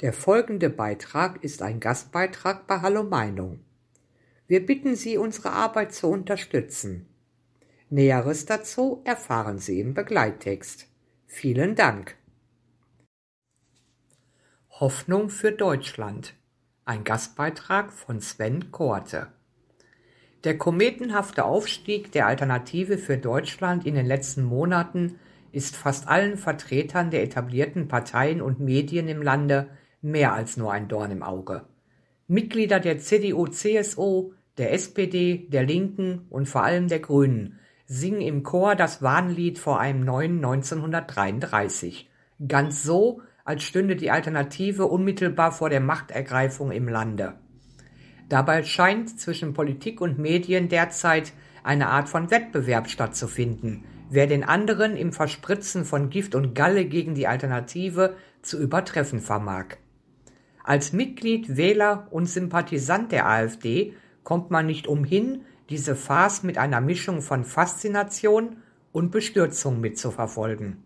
Der folgende Beitrag ist ein Gastbeitrag bei Hallo Meinung. Wir bitten Sie, unsere Arbeit zu unterstützen. Näheres dazu erfahren Sie im Begleittext. Vielen Dank. Hoffnung für Deutschland. Ein Gastbeitrag von Sven Korte. Der kometenhafte Aufstieg der Alternative für Deutschland in den letzten Monaten ist fast allen Vertretern der etablierten Parteien und Medien im Lande mehr als nur ein Dorn im Auge. Mitglieder der CDU-CSU, der SPD, der Linken und vor allem der Grünen singen im Chor das Warnlied vor einem neuen 1933. Ganz so, als stünde die Alternative unmittelbar vor der Machtergreifung im Lande. Dabei scheint zwischen Politik und Medien derzeit eine Art von Wettbewerb stattzufinden, wer den anderen im Verspritzen von Gift und Galle gegen die Alternative zu übertreffen vermag. Als Mitglied, Wähler und Sympathisant der AfD kommt man nicht umhin, diese Farce mit einer Mischung von Faszination und Bestürzung mitzuverfolgen.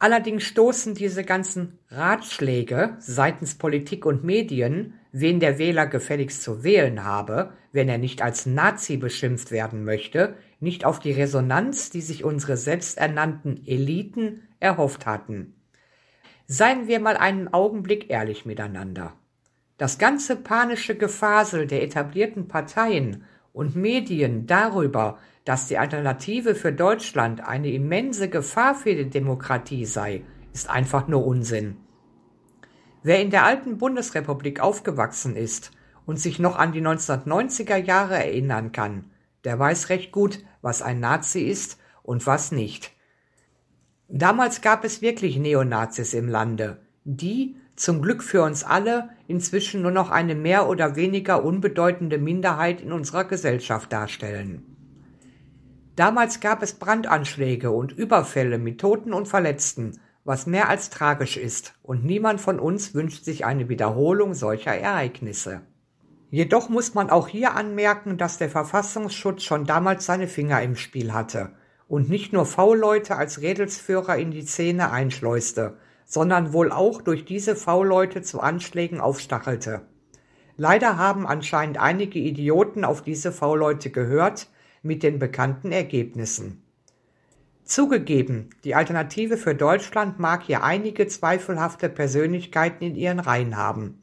Allerdings stoßen diese ganzen Ratschläge seitens Politik und Medien, wen der Wähler gefälligst zu wählen habe, wenn er nicht als Nazi beschimpft werden möchte, nicht auf die Resonanz, die sich unsere selbsternannten Eliten erhofft hatten. Seien wir mal einen Augenblick ehrlich miteinander. Das ganze panische Gefasel der etablierten Parteien und Medien darüber, dass die Alternative für Deutschland eine immense Gefahr für die Demokratie sei, ist einfach nur Unsinn. Wer in der alten Bundesrepublik aufgewachsen ist und sich noch an die 1990er Jahre erinnern kann, der weiß recht gut, was ein Nazi ist und was nicht. Damals gab es wirklich Neonazis im Lande, die, zum Glück für uns alle, inzwischen nur noch eine mehr oder weniger unbedeutende Minderheit in unserer Gesellschaft darstellen. Damals gab es Brandanschläge und Überfälle mit Toten und Verletzten, was mehr als tragisch ist, und niemand von uns wünscht sich eine Wiederholung solcher Ereignisse. Jedoch muss man auch hier anmerken, dass der Verfassungsschutz schon damals seine Finger im Spiel hatte und nicht nur V-Leute als Redelsführer in die Szene einschleuste, sondern wohl auch durch diese V-Leute zu Anschlägen aufstachelte. Leider haben anscheinend einige Idioten auf diese V-Leute gehört, mit den bekannten Ergebnissen. Zugegeben, die Alternative für Deutschland mag hier einige zweifelhafte Persönlichkeiten in ihren Reihen haben.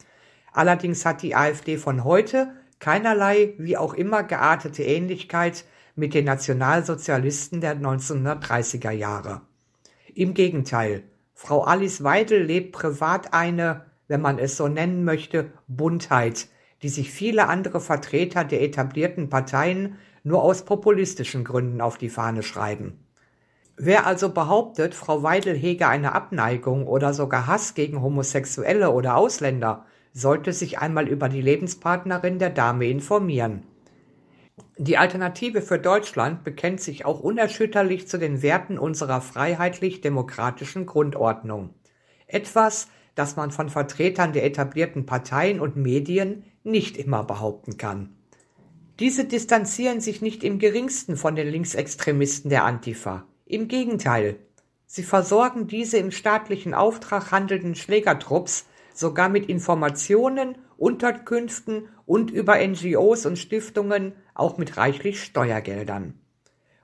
Allerdings hat die AfD von heute keinerlei wie auch immer geartete Ähnlichkeit mit den Nationalsozialisten der 1930er Jahre. Im Gegenteil, Frau Alice Weidel lebt privat eine, wenn man es so nennen möchte, Buntheit, die sich viele andere Vertreter der etablierten Parteien nur aus populistischen Gründen auf die Fahne schreiben. Wer also behauptet, Frau Weidel hege eine Abneigung oder sogar Hass gegen Homosexuelle oder Ausländer, sollte sich einmal über die Lebenspartnerin der Dame informieren. Die Alternative für Deutschland bekennt sich auch unerschütterlich zu den Werten unserer freiheitlich-demokratischen Grundordnung. Etwas, das man von Vertretern der etablierten Parteien und Medien nicht immer behaupten kann. Diese distanzieren sich nicht im geringsten von den Linksextremisten der Antifa. Im Gegenteil, sie versorgen diese im staatlichen Auftrag handelnden Schlägertrupps sogar mit Informationen, Unterkünften und über NGOs und Stiftungen auch mit reichlich Steuergeldern.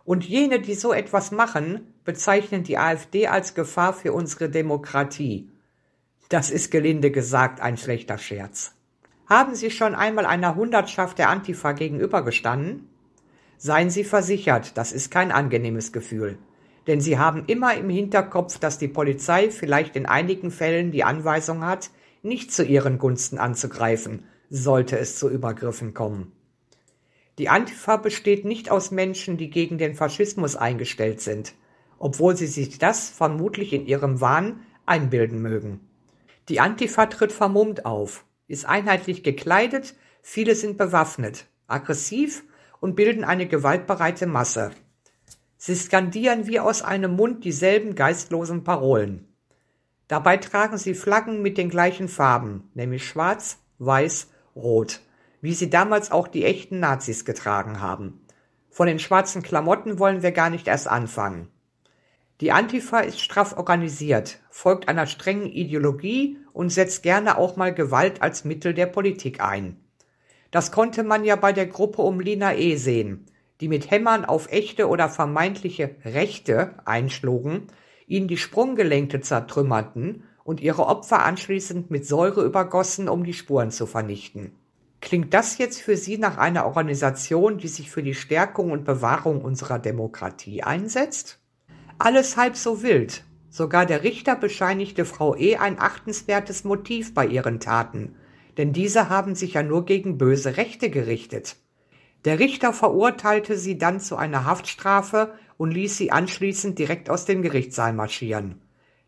Und jene, die so etwas machen, bezeichnen die AfD als Gefahr für unsere Demokratie. Das ist gelinde gesagt ein schlechter Scherz. Haben Sie schon einmal einer Hundertschaft der Antifa gegenübergestanden? Seien Sie versichert, das ist kein angenehmes Gefühl. Denn Sie haben immer im Hinterkopf, dass die Polizei vielleicht in einigen Fällen die Anweisung hat, nicht zu ihren Gunsten anzugreifen, sollte es zu Übergriffen kommen. Die Antifa besteht nicht aus Menschen, die gegen den Faschismus eingestellt sind, obwohl sie sich das vermutlich in ihrem Wahn einbilden mögen. Die Antifa tritt vermummt auf, ist einheitlich gekleidet, viele sind bewaffnet, aggressiv und bilden eine gewaltbereite Masse. Sie skandieren wie aus einem Mund dieselben geistlosen Parolen. Dabei tragen sie Flaggen mit den gleichen Farben, nämlich schwarz, weiß, rot, wie sie damals auch die echten Nazis getragen haben. Von den schwarzen Klamotten wollen wir gar nicht erst anfangen. Die Antifa ist straff organisiert, folgt einer strengen Ideologie und setzt gerne auch mal Gewalt als Mittel der Politik ein. Das konnte man ja bei der Gruppe um Lina E. sehen, die mit Hämmern auf echte oder vermeintliche Rechte einschlugen, ihnen die Sprunggelenke zertrümmerten und ihre Opfer anschließend mit Säure übergossen, um die Spuren zu vernichten. Klingt das jetzt für Sie nach einer Organisation, die sich für die Stärkung und Bewahrung unserer Demokratie einsetzt? Alles halb so wild. Sogar der Richter bescheinigte Frau E. ein achtenswertes Motiv bei ihren Taten, denn diese haben sich ja nur gegen böse Rechte gerichtet. Der Richter verurteilte sie dann zu einer Haftstrafe und ließ sie anschließend direkt aus dem Gerichtssaal marschieren.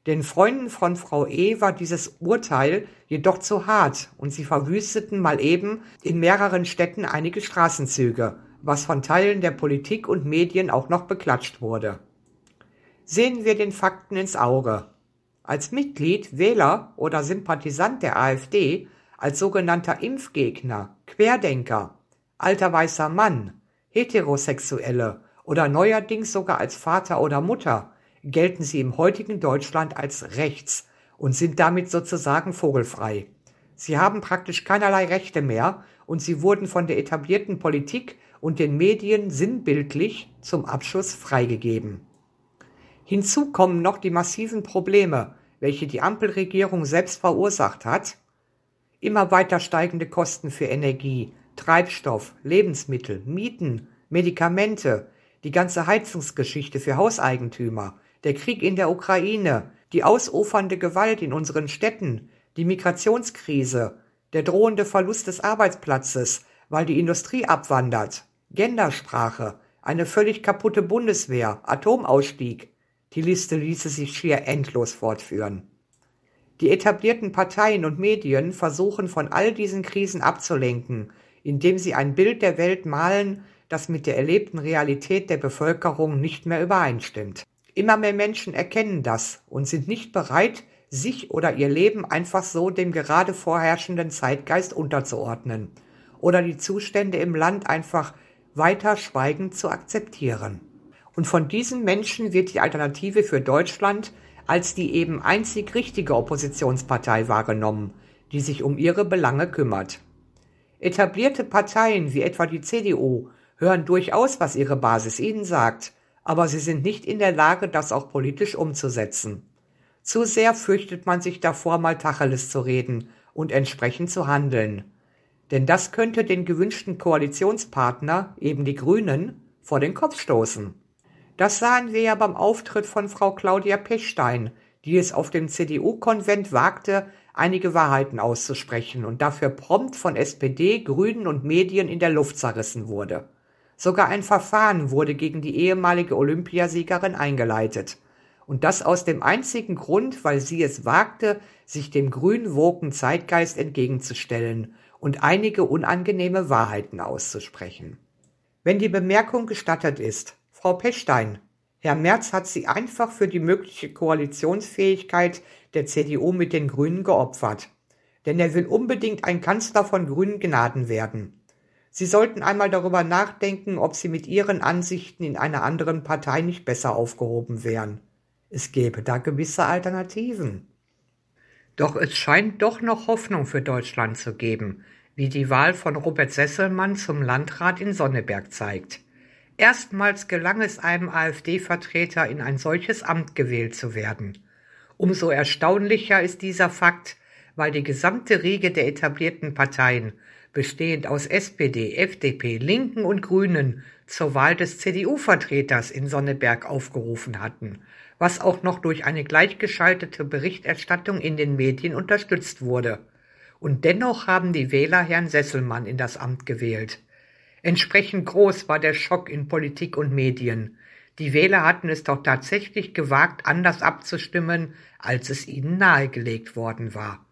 Den Freunden von Frau E. war dieses Urteil jedoch zu hart und sie verwüsteten mal eben in mehreren Städten einige Straßenzüge, was von Teilen der Politik und Medien auch noch beklatscht wurde. Sehen wir den Fakten ins Auge. Als Mitglied, Wähler oder Sympathisant der AfD als sogenannter Impfgegner, Querdenker, alter weißer Mann, Heterosexuelle oder neuerdings sogar als Vater oder Mutter gelten sie im heutigen Deutschland als rechts und sind damit sozusagen vogelfrei. Sie haben praktisch keinerlei Rechte mehr und sie wurden von der etablierten Politik und den Medien sinnbildlich zum Abschuss freigegeben. Hinzu kommen noch die massiven Probleme, welche die Ampelregierung selbst verursacht hat, Immer weiter steigende Kosten für Energie, Treibstoff, Lebensmittel, Mieten, Medikamente, die ganze Heizungsgeschichte für Hauseigentümer, der Krieg in der Ukraine, die ausufernde Gewalt in unseren Städten, die Migrationskrise, der drohende Verlust des Arbeitsplatzes, weil die Industrie abwandert, Gendersprache, eine völlig kaputte Bundeswehr, Atomausstieg. Die Liste ließe sich schier endlos fortführen. Die etablierten Parteien und Medien versuchen von all diesen Krisen abzulenken, indem sie ein Bild der Welt malen, das mit der erlebten Realität der Bevölkerung nicht mehr übereinstimmt. Immer mehr Menschen erkennen das und sind nicht bereit, sich oder ihr Leben einfach so dem gerade vorherrschenden Zeitgeist unterzuordnen oder die Zustände im Land einfach weiter schweigend zu akzeptieren. Und von diesen Menschen wird die Alternative für Deutschland als die eben einzig richtige Oppositionspartei wahrgenommen, die sich um ihre Belange kümmert. Etablierte Parteien wie etwa die CDU hören durchaus, was ihre Basis ihnen sagt, aber sie sind nicht in der Lage, das auch politisch umzusetzen. Zu sehr fürchtet man sich davor, mal Tacheles zu reden und entsprechend zu handeln. Denn das könnte den gewünschten Koalitionspartner, eben die Grünen, vor den Kopf stoßen. Das sahen wir ja beim Auftritt von Frau Claudia Pechstein, die es auf dem CDU-Konvent wagte, einige Wahrheiten auszusprechen und dafür prompt von SPD, Grünen und Medien in der Luft zerrissen wurde. Sogar ein Verfahren wurde gegen die ehemalige Olympiasiegerin eingeleitet. Und das aus dem einzigen Grund, weil sie es wagte, sich dem grün woken Zeitgeist entgegenzustellen und einige unangenehme Wahrheiten auszusprechen. Wenn die Bemerkung gestattet ist, Frau Pechstein, Herr Merz hat sie einfach für die mögliche Koalitionsfähigkeit der CDU mit den Grünen geopfert. Denn er will unbedingt ein Kanzler von grünen Gnaden werden. Sie sollten einmal darüber nachdenken, ob Sie mit Ihren Ansichten in einer anderen Partei nicht besser aufgehoben wären. Es gäbe da gewisse Alternativen. Doch es scheint doch noch Hoffnung für Deutschland zu geben, wie die Wahl von Robert Sesselmann zum Landrat in Sonneberg zeigt. Erstmals gelang es einem AfD-Vertreter, in ein solches Amt gewählt zu werden. Umso erstaunlicher ist dieser Fakt, weil die gesamte Riege der etablierten Parteien, bestehend aus SPD, FDP, Linken und Grünen, zur Wahl des CDU-Vertreters in Sonneberg aufgerufen hatten, was auch noch durch eine gleichgeschaltete Berichterstattung in den Medien unterstützt wurde. Und dennoch haben die Wähler Herrn Sesselmann in das Amt gewählt. Entsprechend groß war der Schock in Politik und Medien. Die Wähler hatten es doch tatsächlich gewagt, anders abzustimmen, als es ihnen nahegelegt worden war.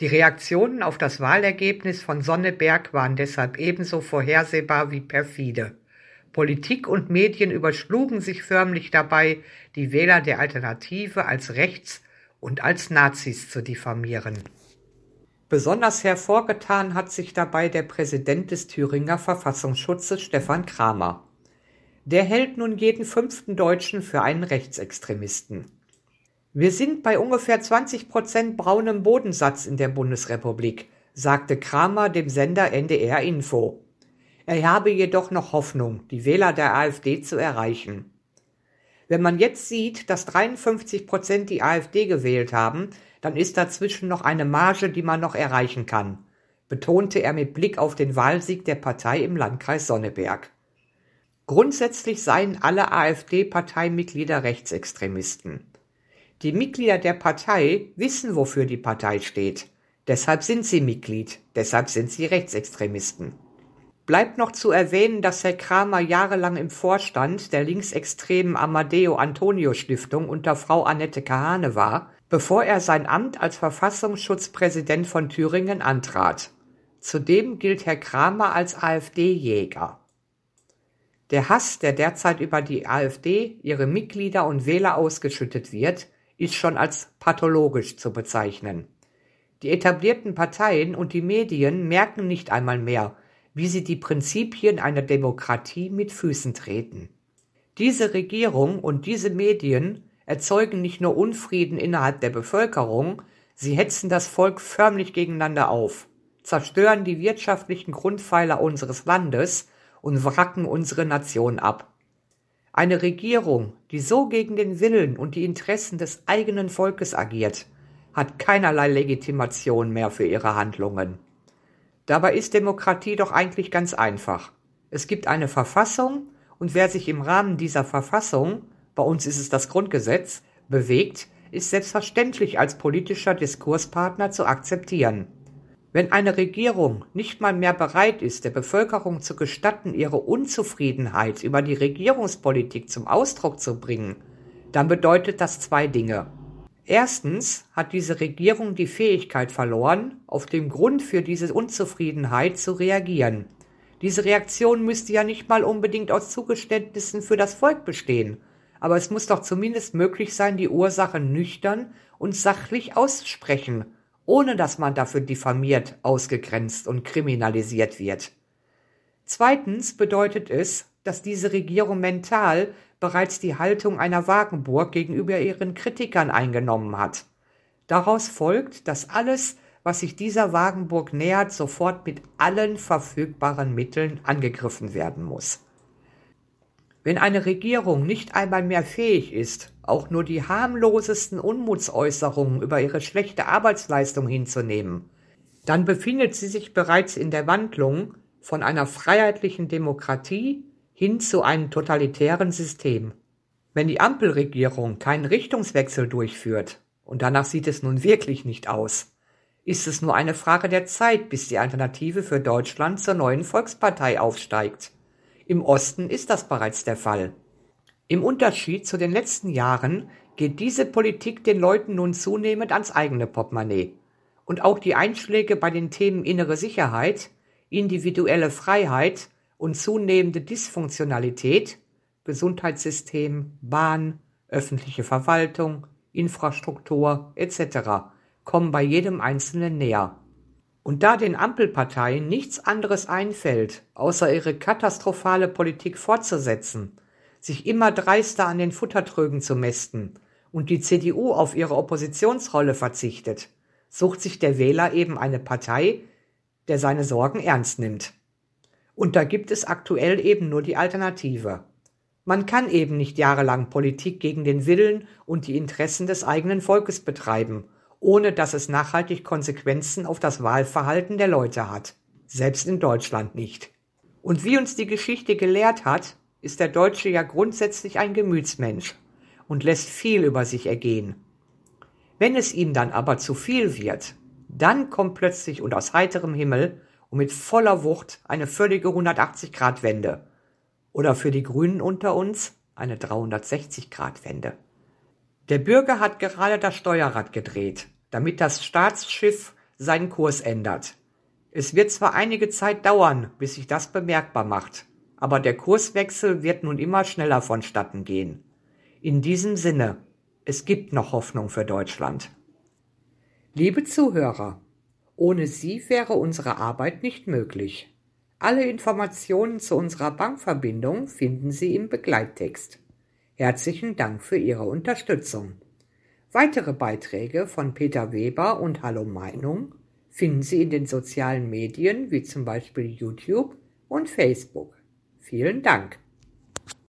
Die Reaktionen auf das Wahlergebnis von Sonneberg waren deshalb ebenso vorhersehbar wie perfide. Politik und Medien überschlugen sich förmlich dabei, die Wähler der Alternative als rechts und als Nazis zu diffamieren. Besonders hervorgetan hat sich dabei der Präsident des Thüringer Verfassungsschutzes Stefan Kramer. Der hält nun jeden fünften Deutschen für einen Rechtsextremisten. Wir sind bei ungefähr 20 Prozent braunem Bodensatz in der Bundesrepublik, sagte Kramer dem Sender NDR Info. Er habe jedoch noch Hoffnung, die Wähler der AfD zu erreichen. Wenn man jetzt sieht, dass 53 Prozent die AfD gewählt haben, dann ist dazwischen noch eine Marge, die man noch erreichen kann, betonte er mit Blick auf den Wahlsieg der Partei im Landkreis Sonneberg. Grundsätzlich seien alle AfD-Parteimitglieder Rechtsextremisten. Die Mitglieder der Partei wissen, wofür die Partei steht. Deshalb sind sie Mitglied, deshalb sind sie Rechtsextremisten. Bleibt noch zu erwähnen, dass Herr Kramer jahrelang im Vorstand der linksextremen Amadeo Antonio Stiftung unter Frau Annette Kahane war, bevor er sein Amt als Verfassungsschutzpräsident von Thüringen antrat. Zudem gilt Herr Kramer als AfD-Jäger. Der Hass, der derzeit über die AfD, ihre Mitglieder und Wähler ausgeschüttet wird, ist schon als pathologisch zu bezeichnen. Die etablierten Parteien und die Medien merken nicht einmal mehr, wie sie die Prinzipien einer Demokratie mit Füßen treten. Diese Regierung und diese Medien erzeugen nicht nur Unfrieden innerhalb der Bevölkerung, sie hetzen das Volk förmlich gegeneinander auf, zerstören die wirtschaftlichen Grundpfeiler unseres Landes und wracken unsere Nation ab. Eine Regierung, die so gegen den Willen und die Interessen des eigenen Volkes agiert, hat keinerlei Legitimation mehr für ihre Handlungen. Dabei ist Demokratie doch eigentlich ganz einfach. Es gibt eine Verfassung und wer sich im Rahmen dieser Verfassung, bei uns ist es das Grundgesetz, bewegt, ist selbstverständlich als politischer Diskurspartner zu akzeptieren. Wenn eine Regierung nicht mal mehr bereit ist, der Bevölkerung zu gestatten, ihre Unzufriedenheit über die Regierungspolitik zum Ausdruck zu bringen, dann bedeutet das zwei Dinge. Erstens hat diese Regierung die Fähigkeit verloren, auf den Grund für diese Unzufriedenheit zu reagieren. Diese Reaktion müsste ja nicht mal unbedingt aus Zugeständnissen für das Volk bestehen, aber es muss doch zumindest möglich sein, die Ursache nüchtern und sachlich auszusprechen ohne dass man dafür diffamiert, ausgegrenzt und kriminalisiert wird. Zweitens bedeutet es, dass diese Regierung mental bereits die Haltung einer Wagenburg gegenüber ihren Kritikern eingenommen hat. Daraus folgt, dass alles, was sich dieser Wagenburg nähert, sofort mit allen verfügbaren Mitteln angegriffen werden muss. Wenn eine Regierung nicht einmal mehr fähig ist, auch nur die harmlosesten Unmutsäußerungen über ihre schlechte Arbeitsleistung hinzunehmen, dann befindet sie sich bereits in der Wandlung von einer freiheitlichen Demokratie hin zu einem totalitären System. Wenn die Ampelregierung keinen Richtungswechsel durchführt, und danach sieht es nun wirklich nicht aus, ist es nur eine Frage der Zeit, bis die Alternative für Deutschland zur neuen Volkspartei aufsteigt. Im Osten ist das bereits der Fall. Im Unterschied zu den letzten Jahren geht diese Politik den Leuten nun zunehmend ans eigene Portemonnaie. Und auch die Einschläge bei den Themen innere Sicherheit, individuelle Freiheit und zunehmende Dysfunktionalität Gesundheitssystem, Bahn, öffentliche Verwaltung, Infrastruktur etc. kommen bei jedem Einzelnen näher. Und da den Ampelparteien nichts anderes einfällt, außer ihre katastrophale Politik fortzusetzen, sich immer dreister an den Futtertrögen zu mästen und die CDU auf ihre Oppositionsrolle verzichtet, sucht sich der Wähler eben eine Partei, der seine Sorgen ernst nimmt. Und da gibt es aktuell eben nur die Alternative. Man kann eben nicht jahrelang Politik gegen den Willen und die Interessen des eigenen Volkes betreiben ohne dass es nachhaltig Konsequenzen auf das Wahlverhalten der Leute hat. Selbst in Deutschland nicht. Und wie uns die Geschichte gelehrt hat, ist der Deutsche ja grundsätzlich ein Gemütsmensch und lässt viel über sich ergehen. Wenn es ihm dann aber zu viel wird, dann kommt plötzlich und aus heiterem Himmel und mit voller Wucht eine völlige 180-Grad-Wende. Oder für die Grünen unter uns eine 360-Grad-Wende. Der Bürger hat gerade das Steuerrad gedreht, damit das Staatsschiff seinen Kurs ändert. Es wird zwar einige Zeit dauern, bis sich das bemerkbar macht, aber der Kurswechsel wird nun immer schneller vonstatten gehen. In diesem Sinne, es gibt noch Hoffnung für Deutschland. Liebe Zuhörer, ohne Sie wäre unsere Arbeit nicht möglich. Alle Informationen zu unserer Bankverbindung finden Sie im Begleittext. Herzlichen Dank für Ihre Unterstützung. Weitere Beiträge von Peter Weber und Hallo Meinung finden Sie in den sozialen Medien wie zum Beispiel YouTube und Facebook. Vielen Dank!